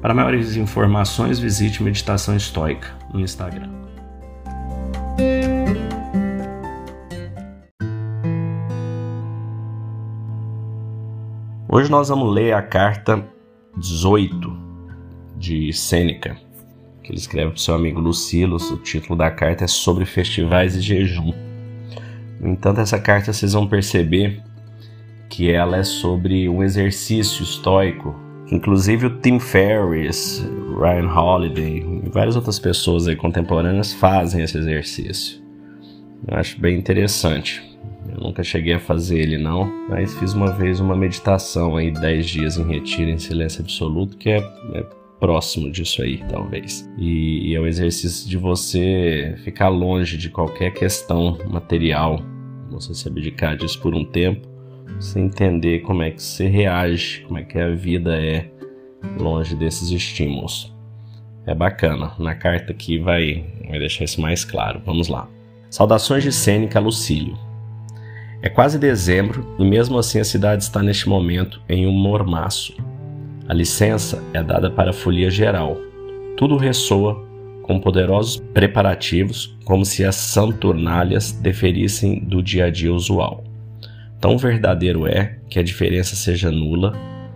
Para maiores informações, visite Meditação Estoica no Instagram. Hoje nós vamos ler a carta 18 de Sêneca, que ele escreve para o seu amigo Lucilus. O título da carta é Sobre Festivais e Jejum. No entanto, essa carta vocês vão perceber que ela é sobre um exercício estoico Inclusive o Tim Ferriss, Ryan Holiday e várias outras pessoas aí contemporâneas fazem esse exercício. Eu acho bem interessante. Eu nunca cheguei a fazer ele não, mas fiz uma vez uma meditação aí 10 dias em retiro em silêncio absoluto, que é, é próximo disso aí, talvez. E, e é o exercício de você ficar longe de qualquer questão material, você se abdicar disso por um tempo você entender como é que você reage, como é que a vida é longe desses estímulos. É bacana. Na carta aqui vai, vai deixar isso mais claro. Vamos lá. Saudações de Sêneca Lucílio. É quase dezembro e mesmo assim a cidade está neste momento em um mormaço. A licença é dada para a folia geral. Tudo ressoa com poderosos preparativos, como se as santurnálias deferissem do dia a dia usual. Tão verdadeiro é que a diferença seja nula,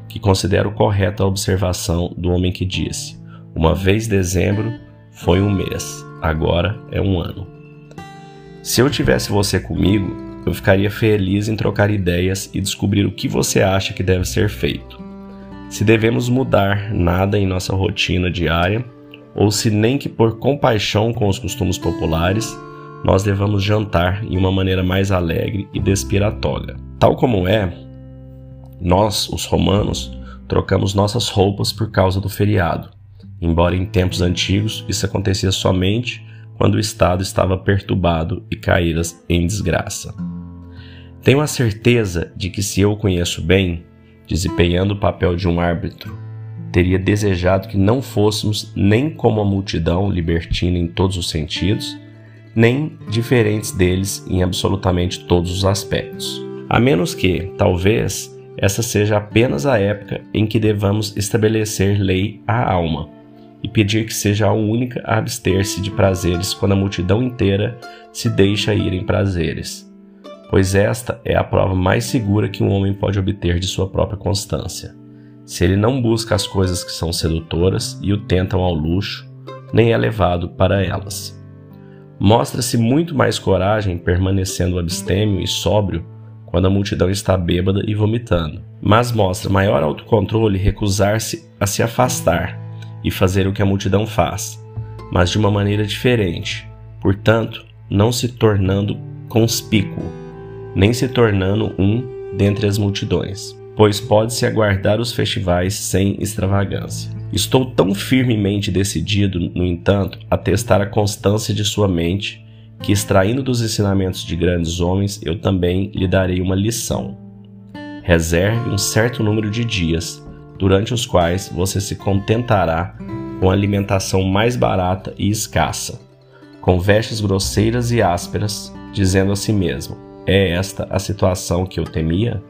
que considero correta a observação do homem que disse: Uma vez dezembro foi um mês, agora é um ano. Se eu tivesse você comigo, eu ficaria feliz em trocar ideias e descobrir o que você acha que deve ser feito. Se devemos mudar nada em nossa rotina diária, ou se nem que por compaixão com os costumes populares, nós devamos jantar em uma maneira mais alegre e despiratória. Tal como é, nós, os romanos, trocamos nossas roupas por causa do feriado, embora em tempos antigos isso acontecia somente quando o Estado estava perturbado e caíras em desgraça. Tenho a certeza de que se eu o conheço bem, desempenhando o papel de um árbitro, teria desejado que não fôssemos nem como a multidão libertina em todos os sentidos, nem diferentes deles em absolutamente todos os aspectos. A menos que, talvez, essa seja apenas a época em que devamos estabelecer lei à alma e pedir que seja a única a abster-se de prazeres quando a multidão inteira se deixa ir em prazeres, pois esta é a prova mais segura que um homem pode obter de sua própria constância. Se ele não busca as coisas que são sedutoras e o tentam ao luxo, nem é levado para elas. Mostra-se muito mais coragem permanecendo abstêmio e sóbrio quando a multidão está bêbada e vomitando, mas mostra maior autocontrole recusar-se a se afastar e fazer o que a multidão faz, mas de uma maneira diferente, portanto, não se tornando conspícuo, nem se tornando um dentre as multidões, pois pode-se aguardar os festivais sem extravagância. Estou tão firmemente decidido, no entanto, a testar a constância de sua mente, que extraindo dos ensinamentos de grandes homens, eu também lhe darei uma lição. Reserve um certo número de dias, durante os quais você se contentará com alimentação mais barata e escassa, com vestes grosseiras e ásperas, dizendo a si mesmo: É esta a situação que eu temia?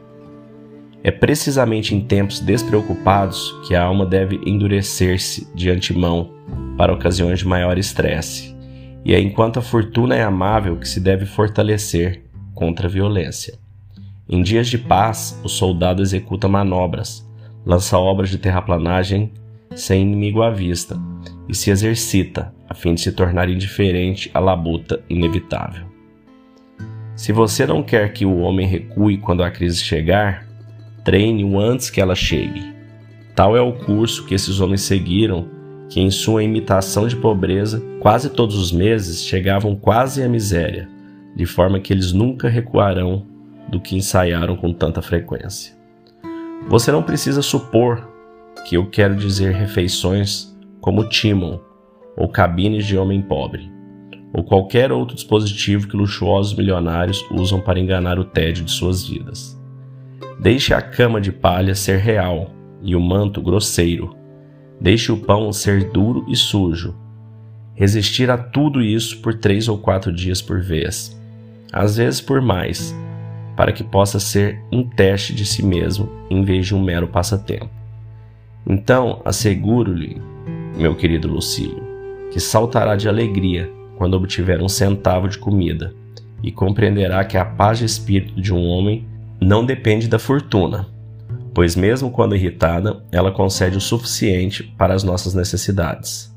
É precisamente em tempos despreocupados que a alma deve endurecer-se de antemão para ocasiões de maior estresse, e é enquanto a fortuna é amável que se deve fortalecer contra a violência. Em dias de paz, o soldado executa manobras, lança obras de terraplanagem sem inimigo à vista e se exercita a fim de se tornar indiferente à labuta inevitável. Se você não quer que o homem recue quando a crise chegar, treine-o antes que ela chegue. Tal é o curso que esses homens seguiram, que em sua imitação de pobreza, quase todos os meses chegavam quase à miséria, de forma que eles nunca recuarão do que ensaiaram com tanta frequência. Você não precisa supor que eu quero dizer refeições como Timon, ou cabines de homem pobre, ou qualquer outro dispositivo que luxuosos milionários usam para enganar o tédio de suas vidas. Deixe a cama de palha ser real e o manto grosseiro. Deixe o pão ser duro e sujo. Resistir a tudo isso por três ou quatro dias por vez, às vezes por mais, para que possa ser um teste de si mesmo em vez de um mero passatempo. Então, asseguro-lhe, meu querido Lucílio, que saltará de alegria quando obtiver um centavo de comida e compreenderá que a paz de espírito de um homem não depende da fortuna, pois, mesmo quando irritada, ela concede o suficiente para as nossas necessidades.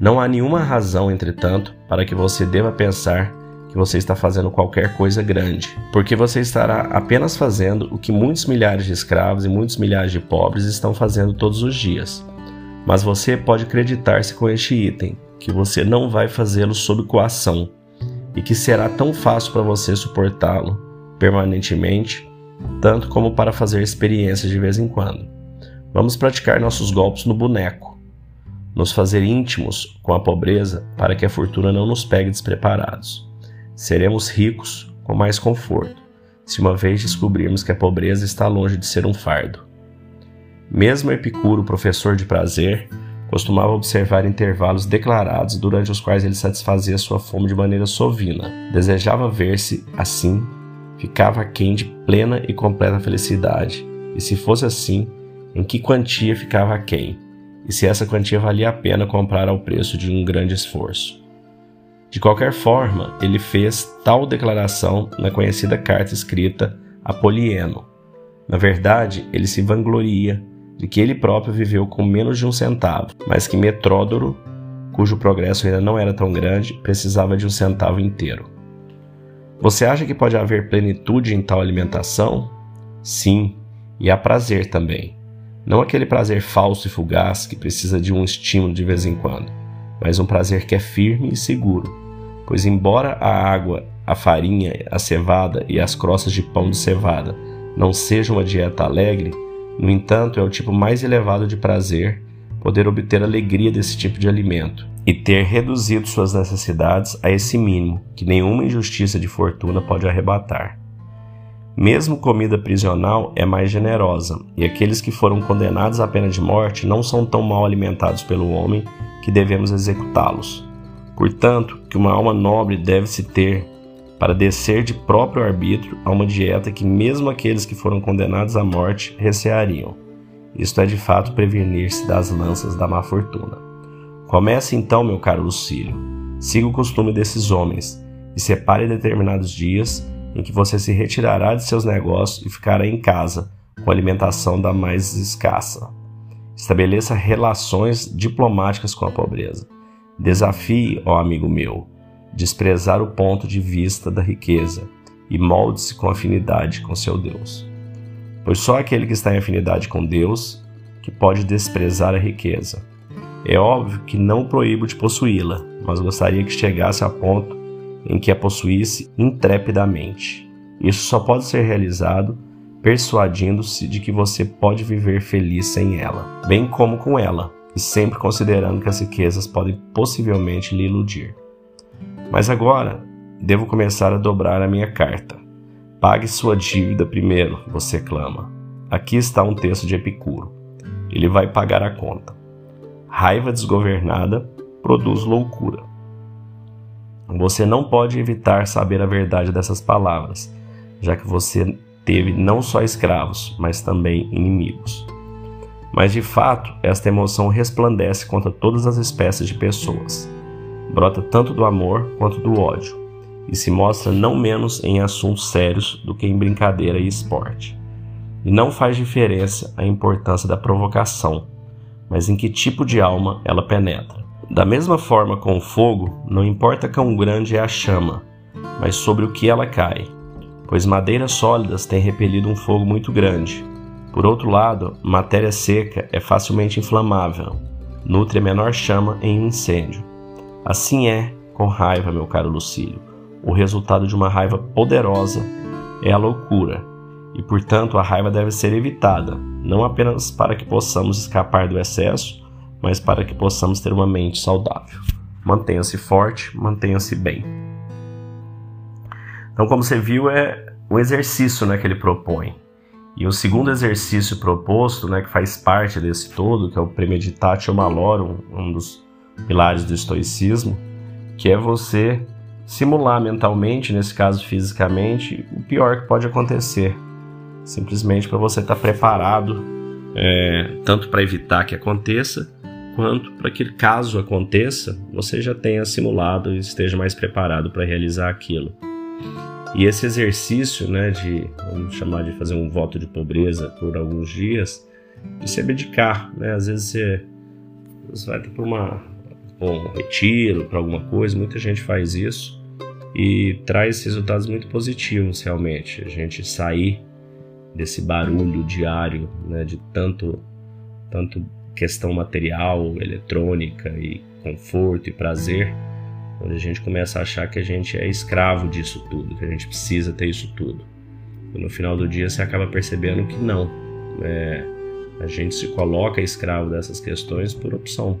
Não há nenhuma razão, entretanto, para que você deva pensar que você está fazendo qualquer coisa grande, porque você estará apenas fazendo o que muitos milhares de escravos e muitos milhares de pobres estão fazendo todos os dias. Mas você pode acreditar-se com este item, que você não vai fazê-lo sob coação e que será tão fácil para você suportá-lo permanentemente, tanto como para fazer experiências de vez em quando. Vamos praticar nossos golpes no boneco, nos fazer íntimos com a pobreza para que a fortuna não nos pegue despreparados. Seremos ricos com mais conforto, se uma vez descobrirmos que a pobreza está longe de ser um fardo. Mesmo Epicuro, professor de prazer, costumava observar intervalos declarados durante os quais ele satisfazia sua fome de maneira sovina. Desejava ver-se, assim, ficava aquém de plena e completa felicidade, e se fosse assim, em que quantia ficava aquém, e se essa quantia valia a pena comprar ao preço de um grande esforço. De qualquer forma, ele fez tal declaração na conhecida carta escrita a Polieno. Na verdade, ele se vangloria de que ele próprio viveu com menos de um centavo, mas que Metródoro, cujo progresso ainda não era tão grande, precisava de um centavo inteiro. Você acha que pode haver plenitude em tal alimentação? Sim, e há prazer também. Não aquele prazer falso e fugaz que precisa de um estímulo de vez em quando, mas um prazer que é firme e seguro pois, embora a água, a farinha, a cevada e as crostas de pão de cevada não sejam uma dieta alegre, no entanto, é o tipo mais elevado de prazer poder obter alegria desse tipo de alimento e ter reduzido suas necessidades a esse mínimo que nenhuma injustiça de fortuna pode arrebatar. Mesmo comida prisional é mais generosa, e aqueles que foram condenados à pena de morte não são tão mal alimentados pelo homem que devemos executá-los. Portanto, que uma alma nobre deve-se ter para descer de próprio arbítrio a uma dieta que mesmo aqueles que foram condenados à morte receariam. Isto é de fato prevenir-se das lanças da má fortuna. Comece então, meu caro Lucílio. Siga o costume desses homens e separe determinados dias em que você se retirará de seus negócios e ficará em casa com alimentação da mais escassa. Estabeleça relações diplomáticas com a pobreza. Desafie, ó amigo meu, desprezar o ponto de vista da riqueza e molde-se com afinidade com seu Deus. Pois só aquele que está em afinidade com Deus que pode desprezar a riqueza. É óbvio que não proíbo de possuí-la, mas gostaria que chegasse a ponto em que a possuísse intrepidamente. Isso só pode ser realizado persuadindo-se de que você pode viver feliz sem ela, bem como com ela, e sempre considerando que as riquezas podem possivelmente lhe iludir. Mas agora devo começar a dobrar a minha carta. Pague sua dívida primeiro, você clama. Aqui está um texto de Epicuro. Ele vai pagar a conta. Raiva desgovernada produz loucura. Você não pode evitar saber a verdade dessas palavras, já que você teve não só escravos, mas também inimigos. Mas de fato, esta emoção resplandece contra todas as espécies de pessoas. Brota tanto do amor quanto do ódio, e se mostra não menos em assuntos sérios do que em brincadeira e esporte. E não faz diferença a importância da provocação, mas em que tipo de alma ela penetra. Da mesma forma com o fogo, não importa quão grande é a chama, mas sobre o que ela cai, pois madeiras sólidas têm repelido um fogo muito grande, por outro lado, matéria seca é facilmente inflamável, nutre a menor chama em um incêndio. Assim é com raiva, meu caro Lucílio. O resultado de uma raiva poderosa é a loucura, e portanto a raiva deve ser evitada, não apenas para que possamos escapar do excesso, mas para que possamos ter uma mente saudável. Mantenha-se forte, mantenha-se bem. Então, como você viu, é o exercício né, que ele propõe. E o segundo exercício proposto, né, que faz parte desse todo, que é o Premeditatio Malorum, um dos pilares do estoicismo, que é você simular mentalmente, nesse caso fisicamente, o pior que pode acontecer. Simplesmente para você estar tá preparado, é, tanto para evitar que aconteça, quanto para que caso aconteça, você já tenha simulado e esteja mais preparado para realizar aquilo. E esse exercício, né, de vamos chamar de fazer um voto de pobreza por alguns dias, de se abdicar, né? Às vezes você, você vai para uma um retiro, para alguma coisa, muita gente faz isso e traz resultados muito positivos realmente. A gente sair desse barulho diário, né, de tanto tanto questão material, eletrônica e conforto e prazer onde a gente começa a achar que a gente é escravo disso tudo, que a gente precisa ter isso tudo. E no final do dia você acaba percebendo que não. É, a gente se coloca escravo dessas questões por opção,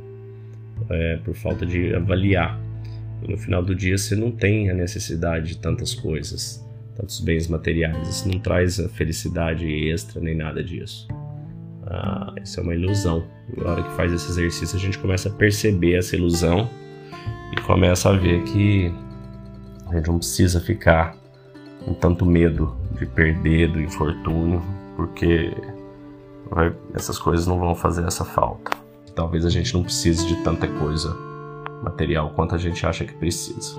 é, por falta de avaliar. E no final do dia você não tem a necessidade de tantas coisas, tantos bens materiais. Isso não traz a felicidade extra nem nada disso. Ah, isso é uma ilusão. E na hora que faz esse exercício a gente começa a perceber essa ilusão e começa a ver que a gente não precisa ficar com tanto medo de perder do infortúnio, porque essas coisas não vão fazer essa falta. Talvez a gente não precise de tanta coisa material quanto a gente acha que precisa.